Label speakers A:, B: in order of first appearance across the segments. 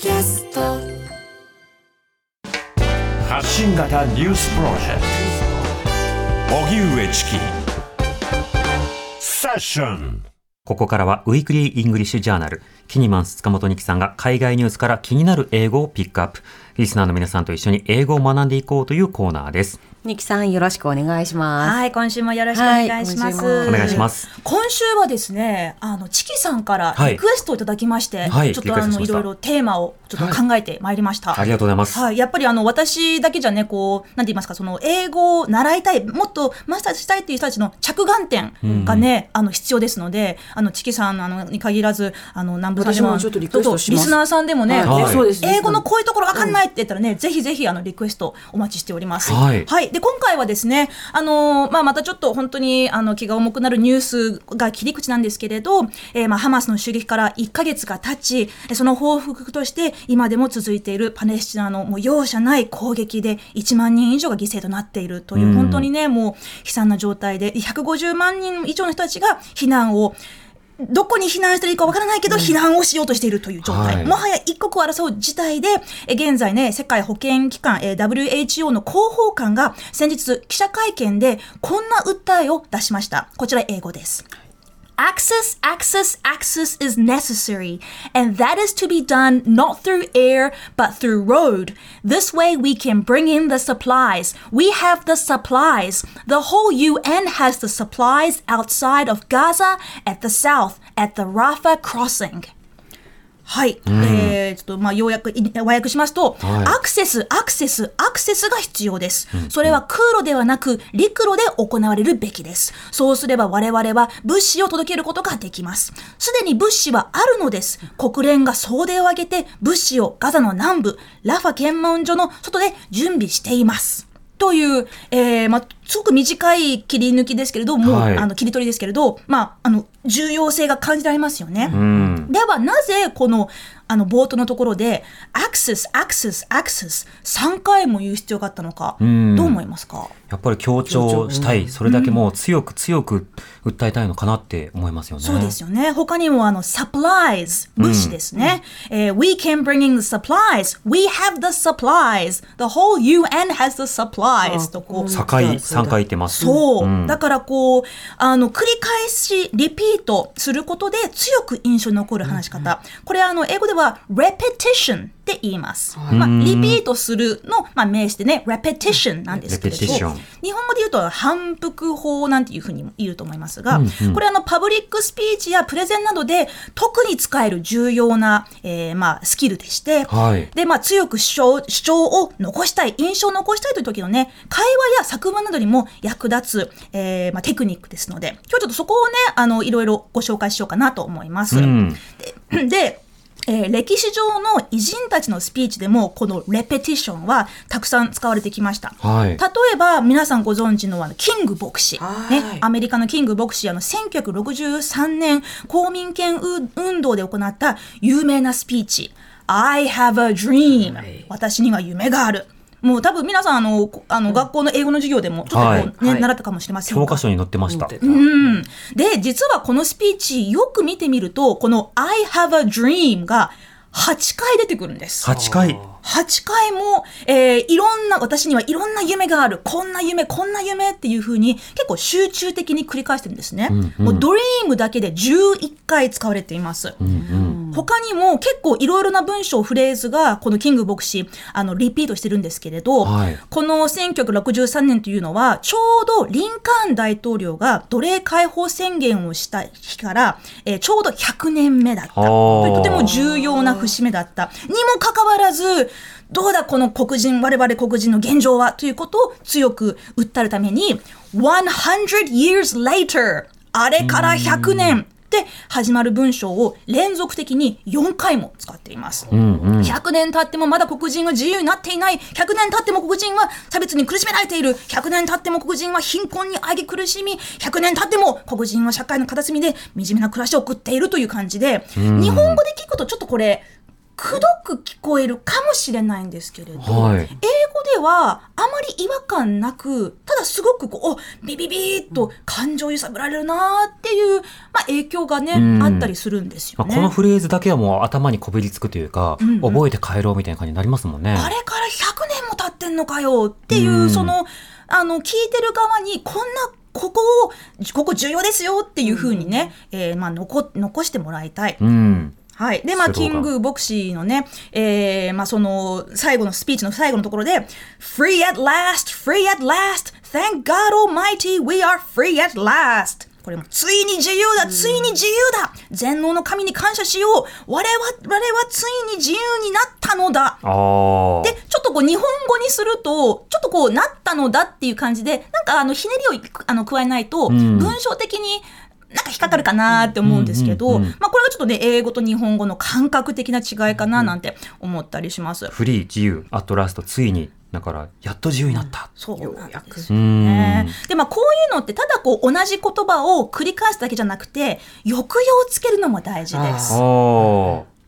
A: キャスト。
B: 発信型ニュースプロジェクト。荻上チキ。セッション。
C: ここからは Weekly English Journal、キニマンス塚本ニキさんが海外ニュースから気になる英語をピックアップ。リスナーの皆さんと一緒に英語を学んでいこうというコーナーです。
D: ニキさんよろしくお願いします。
E: はい、今週もよろしくお願いします。
D: はい
C: お願いします。
E: 今週はですね、あのチキさんから
C: はい
E: リクエストをいただきまして、
C: はい
E: ちょっとあのいろいろテーマをちょっと考えてまいりました。
C: ありがとうございます。
E: はい、やっぱりあの私だけじゃね、こう、なんて言いますか、その英語を習いたい、もっとマスターしたいっていう人たちの着眼点がね、あの必要ですので、あのチキさんあのに限らず、あの南部で
D: 私もちょっとリクエストします
E: リスナーさんでもね。英語のこういうところわかんないって言ったらね、ぜひぜひあのリクエストお待ちしております。
C: はい
E: で今回はですね、あのーまあまたちょっと本当にあの気が重くなるニュースが切り口なんですけれど、えーまあハマスの襲撃から1ヶ月が経ち、えその報復として今でも続いているパレスチナのもう容赦ない攻撃で1万人以上が犠牲となっているという、
C: うん。
E: 本当にねもう悲惨な状態で150万人以上の人たちが避難をどこに避難したらいいかわからないけど、避難をしようとしているという状態。
C: はい
E: もはや一刻を争う事態で、え現在ね、世界保健機関、えー WHO の広報官が先日記者会見でこんな訴えを出しました。こちら英語です。Access, access, access is necessary, and that is to be done not through air, but through road. This way we can bring in the supplies. We have the supplies. The whole UN has the supplies outside of Gaza, at the south, at the Rafah crossing. はい。えー、ちょっと、まあ、要約、い和訳しますと、
C: はい
E: アクセス、アクセス、アクセスが必要です。それは空路ではなく、陸路で行われるべきです。そうすれば我々は物資を届けることができます。すでに物資はあるのです。国連が総出を挙げて、物資をガザの南部、ラファ検問所の外で準備しています。という、えーまあ、すごく短い切り抜きですけれども、
C: はい
E: あの切り取りですけれど、まあ、あの重要性が感じられますよね。
C: うん。
E: ではなぜこのあの冒頭のところでアクセスアクセスアクセス3回も言う必要があったのか、
C: ん
E: どう思いますか？
C: やっぱり強調したい。それだけもう強く強く訴えたいのかなって思いますよね。
E: そうですよね。他にもあの supplies 物資ですね。えー We can bring in the supplies. We have the supplies. The whole UN has the supplies. とこう
C: 3回、3回言ってます。
E: そう、
C: ん
E: だからこうあの繰り返しリピートすることで強く印象に残る話し方、これあの英語では repetition って言います、まあ、リピートするの、まあ、名詞でね repetition なんですけれど。日本語で言うと反復法なんていうふうにも言うと思いますが、これあのパブリックスピーチやプレゼンなどで特に使える重要な、えーまあ、スキルでして、
C: はい。
E: で、まあ、強く主張主張を残したい、印象を残したいという時のね、会話や作文などにも役立つ、えーまあ、テクニックですので、今日ちょっとそこをね、あの、いろいろご紹介しようかなと思います。
C: うん。
E: で、でえー歴史上の偉人たちのスピーチでも、このレペティションはたくさん使われてきました。
C: はい
E: 例えば、皆さんご存知のあの、キング牧師。
D: はい
E: ね、アメリカのキング牧師、あの、1963年、公民権運運動で行った有名なスピーチ。I have a dream、私には夢がある。もう多分皆さん、あの、こあの、学校の英語の授業でも、ちょっとこう、
C: はい
E: ね、
D: はい
E: 習ったかもしれませんが
C: 教科書に載ってました。
E: うん。で、実はこのスピーチ、よく見てみると、この I have a dream が8回出てくるんです。
C: 8回。
E: 8回も、えーいろんな、私にはいろんな夢がある。こんな夢、こんな夢っていう風に結構集中的に繰り返してるんですね。もうドリームだけで11回使われています。他にも結構いろいろな文章、フレーズがこのキング牧師、あの、リピートしてるんですけれど、
C: はい
E: この1963年というのは、ちょうどリンカーン大統領が奴隷解放宣言をした日から、えーちょうど100年目だった。とても重要な節目だった。にもかかわらず、どうだこの黒人、我々黒人の現状は？ということを強く訴えるために、100 years later あれから100年で始まる文章を連続的に4回も使っています。100年経ってもまだ黒人は自由になっていない。100年経っても黒人は差別に苦しめられている。100年経っても黒人は貧困にあげ苦しみ。100年経っても黒人は社会の片隅で惨めな暮らしを送っているという感じで、日本語で聞くとちょっとこれ、くどく聞こえるかもしれないんですけれど、
C: はい
E: 英語ではあまり違和感なくただすごくこうおビビビーっと感情揺さぶられるなーっていう、まあ、影響がね、
C: うん
E: あったりするんですよね。
C: まあこのフレーズだけはもう頭にこびりつくというか、
E: んうん
C: 覚えて帰ろうみたいな感じになりますもんね。
E: あれから100年も経ってんのかよっていう、
C: うん
E: そのあの聞いてる側にこんなここをここ重要ですよっていうふうにね、えーまあ、残残してもらいたい。
C: うん。
E: はい。で、まあ、キング牧師のね、えー、まあ、その、最後のスピーチの最後のところで、Free at last, free at last, thank God Almighty, we are free at last. これも、ついに自由だ、ついに自由だ全能の神に感謝しよう我々は、我々はついに自由になったのだ
C: ああ。
E: で、ちょっとこう日本語にすると、ちょっとこうなったのだっていう感じで、なんかあのひねりをあの加えないと、
C: ん
E: 文章的になんか引っかかるかなって思うんですけど、
C: うんうんうん
E: まあこれがちょっとね、英語と日本語の感覚的な違いかななんて思ったりします。
C: フリー、自由、アットラスト、ついに。だから、やっと自由になった。
E: そうなんですね
C: ん。
E: で、まあこういうのってただこう同じ言葉を繰り返すだけじゃなくて、抑揚をつけるのも大事です。
C: ああ。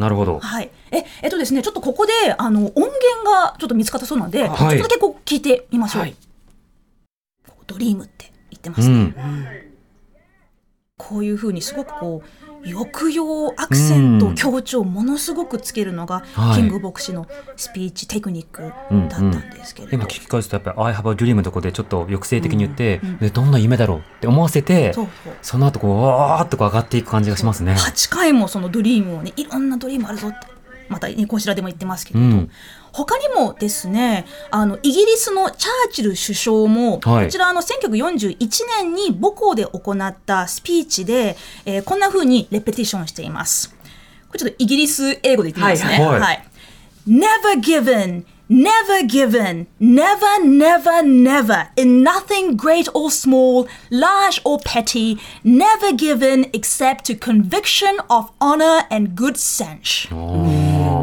C: なるほど。
E: はい。え、えっとですね、ちょっとここで、あの、音源がちょっと見つかったそうなので、
C: はい
E: ちょっとだけこう聞いてみましょう。
D: はい
E: ドリームって言ってま
C: う
E: すね。
C: ん。
E: こういうふうにすごくこう、抑揚、アクセント、
C: うん
E: 強調をものすごくつけるのが、
C: はい。
E: キング牧師のスピーチテクニックだったんですけれど。
C: 今聞き返すとやっぱり「I have a dream」のとこでちょっと抑制的に言って、でどんな夢だろうって思わせて
E: そうそう。
C: その後こうわーっとこう上がっていく感じがしますね。
E: 8回もそのドリームをねいろんなドリームあるぞってまたねこちらでも言ってますけれど、
C: うん
E: 他にもですねあのイギリスのチャーチル首相も、
C: はい
E: こちらあの1941年に母校で行ったスピーチで、えーこんな風にレペティションしています。これちょっとイギリス英語で言ってみますね。
C: はいはい
E: Never given, never given, never, never, never, in nothing great or small, large or petty, never given except to conviction of honor and good sense.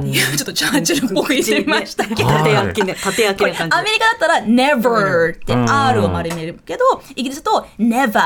E: いやちょっとチャーチルっぽく言ってみましたけど。
C: はい
D: 縦焼きね、縦焼き
E: アメリカだったら never って
C: うん
E: R を丸めるけど、イギリスだと never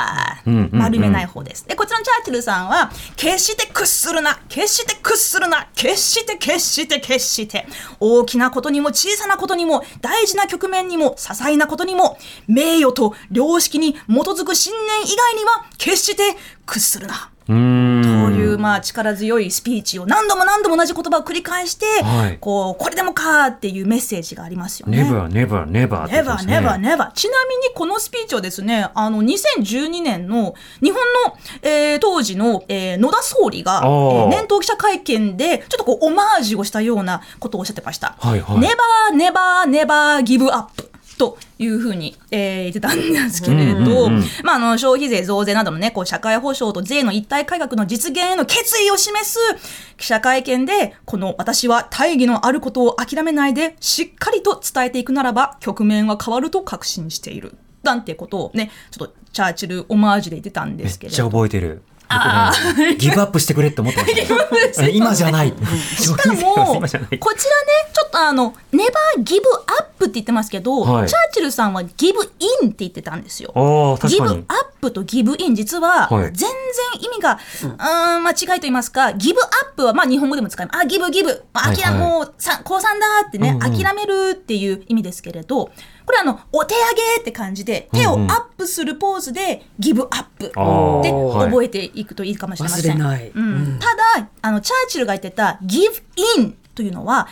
E: 丸めない方です。で、こちらのチャーチルさんは、決して屈するな決して屈するな決して決して決して大きなことにも小さなことにも大事な局面にも些細なことにも名誉と良識に基づく信念以外には決して屈するな。という、まあ、力強いスピーチを何度も何度も同じ言葉を繰り返して、
C: はい
E: こう、これでもかっていうメッセージがありますよね。
C: Never, never, never って言って
E: never, never, never. ちなみにこのスピーチはですね、あの、2012年の日本の、えー当時の、えー野田総理が、え
C: ー
E: 年頭記者会見で、ちょっとこう、オマージュをしたようなことをおっしゃってました。
C: はいはい
E: never, never, never give up. というふうに、えー言ってたんですけれど、
C: うんうんうん
E: まあ、あの消費税増税などの、ね、こう社会保障と税の一体改革の実現への決意を示す記者会見でこの私は大義のあることを諦めないでしっかりと伝えていくならば局面は変わると確信しているなんてことをねちょっとチャーチルオマージュで言ってたんで
C: めっちゃ
E: すけれど。
C: 覚えてる。僕ねギブアップしてくれって思ってました、ね。今じゃない。
E: しかも。こちらね、ちょっとあの、ネバーギブアップって言ってますけど、
C: はい
E: チャーチルさんはギブインって言ってたんですよ。ギブアッ。プとギブイン、実は、
C: はい
E: 全然意味が、うーん、間違いと言いますか、ギブアップは、まあ日本語でも使います。あ、ギブギブ。まあ、諦め、
C: はいはい
E: もう、さ高三だってね、
C: うんうん
E: 諦めるっていう意味ですけれど、これあの、お手上げって感じで、手をアップするポーズで、ギブアップ。で、
C: はい。
E: 覚えていくといいかもしれません。
D: 忘れない。
E: うん。ただ、あの、チャーチルが言ってた give in というのは、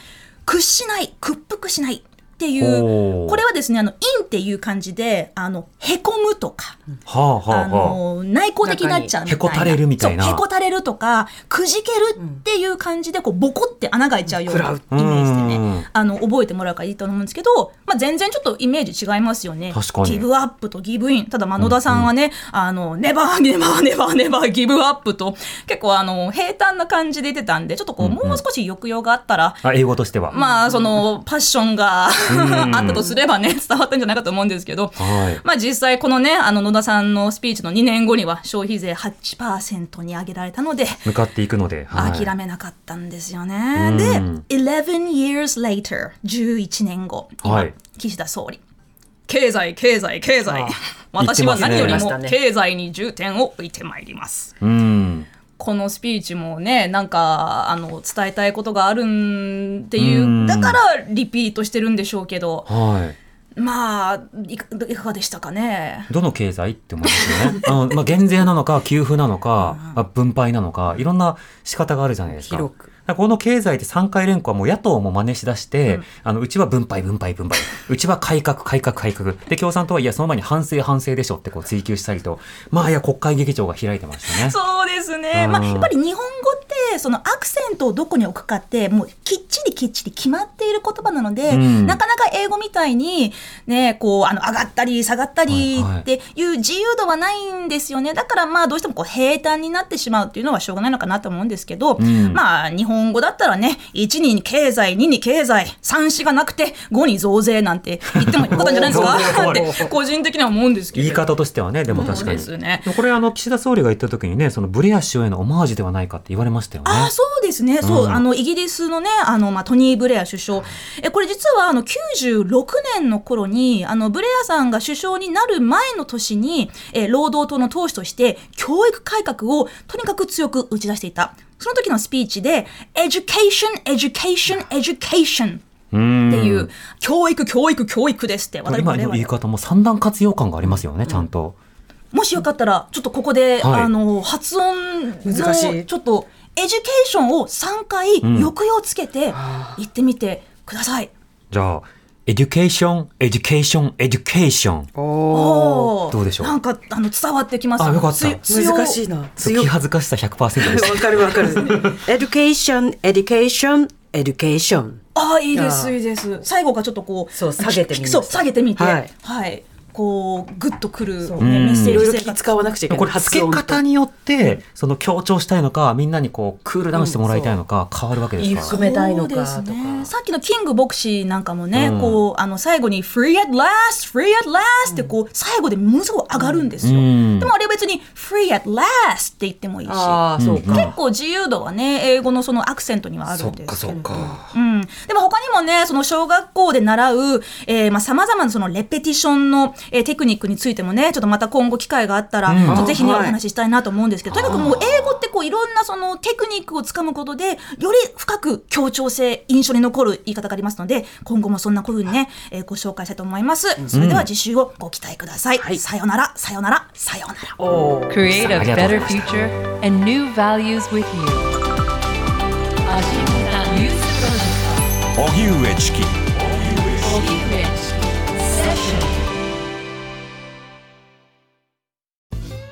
E: 屈しない、屈服しないっていう、これはですね、あの、in っていう感じで、あの、へこむとか、
C: はあはあ
E: あ
C: はあ。
E: の、内向的になっちゃうみたいな。
C: へこたれるみたいな
E: そうへこたれるとか、くじけるっていう感じで、こう、ボコって穴が開いちゃうようなイメージで
C: うん
E: ね、あの、覚えてもらうからいいと思うんですけど、まあ、全然ちょっとイメージ違いますよね。
C: 確かに
E: ギブアップとギブイン。ただ、まあ、野田さんはね、あの、ネバー、ネバー、ネバー、ネバー、ギブアップと、結構、あの、平坦な感じで言ってたんで、ちょっとこう、もう少し抑揚があったら、
C: あ、英語としては。
E: まあ、その、パッションがあったとすればね、伝わったんじゃないかと思うんですけど、
C: はい
E: まあ実際このね、あの野田さんのスピーチの2年後には消費税8%に上げられたので、
C: 向かっていくので。はい
E: 諦めなかったんですよ
C: う
E: ね。
C: ん
E: で、11 years later、11年後、今
C: はい
E: 岸田総理。経済、経済、経済。私は何よりも経済に重点を置いてまいります。
C: うん。
E: このスピーチもねなんかあの伝えたいことがあるんっていう
C: うん
E: だからリピートしてるんでしょうけど
C: はい。
E: まあいかいかがでしたかね。
C: どの経済って思いますよね。あのまあ、減税なのか、給付なのか、まあ分配なのか、いろんな仕方があるじゃないですか。
D: 広く
C: この経済って3回連呼はもう野党も真似しだして、あのうちは分配分配分配。うちは改革改革改革。で共産党はいやその前に反省反省でしょってこう追求したりと。まあいや国会劇場が開いてましたね。
E: そうですね、
C: うん。
E: まあ、やっぱり日本語ってそのアクセントをどこに置くかってもうきっちりきっちり決まっている言葉なので、
C: うん。
E: なかなか英語みたいに、ね、こうあの上がったり下がったりっていう自由度はないんですよね。だからまあどうしてもこう平坦になってしまうっていうのはしょうがないのかなと思うんですけど、
C: ん。
E: まあ日本語だったらね1に経済2に経済3子がなくて5に増税なんて言ってもよかったんじゃないですか？って個人的には思うんですけど。
C: 言い方としてはねでも確かに。
E: ね。
C: これあの岸田総理が言った時にねそのブレア首相へのオマージュではないかって言われましたよね。
E: あそうですね、そう、
C: うん
E: あのイギリスのね、あのまあ、トニー・ブレア首相、えこれ、実はあの96年の頃にあに、ブレアさんが首相になる前の年に、え労働党の党首として、教育改革をとにかく強く打ち出していた。その時のスピーチで、Education, Education, Education
C: うん。
E: っていう、教育、教育、教育ですって、
C: 今の言い方も三段活用感がありますよね、ちゃんと。
E: もしよかったら、ちょっとここで、
C: はい。
E: あの発音の
D: 難しい。
E: ちょっと education を3回
C: ん
E: 抑揚つけて言ってみてください。
C: じゃあ、 education, education, education。
D: おお。
C: どうでしょう？
E: なんかあの伝わってきます。
C: あよかった
D: 難しいな。強
C: 気
D: い。
C: 恥ずかしさ100%です。
D: わかるわかる。education, education, education。
E: ああいいですいいです。最後がちょっとこう
D: そう下げてみました
E: そう下げてみて、は
D: はいい。
E: こうグッとくる、メッセ
D: いろいろ気
E: ージ生活
D: 使わなくちゃいけない。
C: これ、付け方によって、その強調したいのか、みんなにこう、クールダウンしてもらいたいのか、変わるわけですか
D: いい含めたいのかとか。
E: そうですね、さっきのキング牧師なんかもね、
C: うん。
E: こうあの最後に「free at last free at last」ってこう最後でものすごく上がるんですよ、
C: うん。
E: でもあれは別に「free at last」って言ってもいいし。結構自由度はね英語のそのアクセントにはあるんですけれど
C: か。
E: うん、でも他にもねその小学校で習うさまざ、まなそのレペティションの、えーテクニックについてもねちょっとまた今後機会があったら、
C: うん。
E: ぜひね、
D: はい。
E: お話ししたいなと思うんですけどとにかくもう英語ってこういろんなそのテクニックをつかむことでより深く協調性印象に残る言い方がありますので今後もそんなこういうふうにね、えーご紹介したいと思います、それでは次週をご期待ください、さよならさよならさよなら。
A: Create a better future and new values with you.
B: 荻上チキ
A: ト荻上チキ